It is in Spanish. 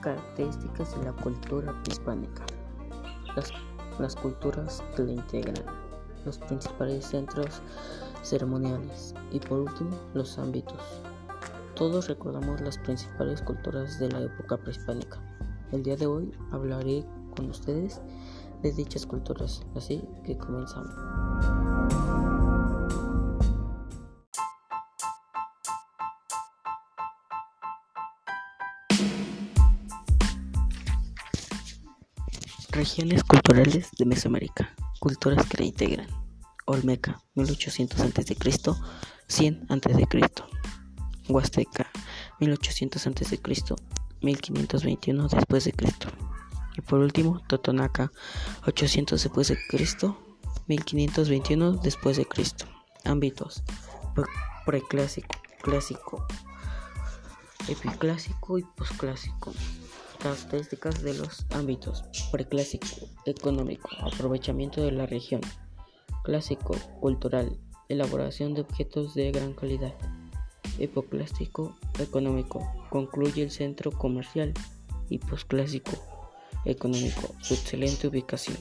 Características de la cultura hispánica. Las, las culturas que la integran. Los principales centros ceremoniales. Y por último, los ámbitos. Todos recordamos las principales culturas de la época prehispánica. El día de hoy hablaré con ustedes de dichas culturas, así que comenzamos. Regiones culturales de Mesoamérica. Culturas que la integran. Olmeca, 1800 a.C., 100 a.C. Huasteca, 1800 a.C., 1521 después de Cristo. Y por último, Totonaca, 800 después de Cristo, 1521 después de Cristo. Ámbitos: preclásico, clásico, epiclásico y posclásico. Características de los ámbitos: preclásico, económico, aprovechamiento de la región. Clásico, cultural, elaboración de objetos de gran calidad. Epoclásico, económico, concluye el centro comercial. Y posclásico, económico, su excelente ubicación.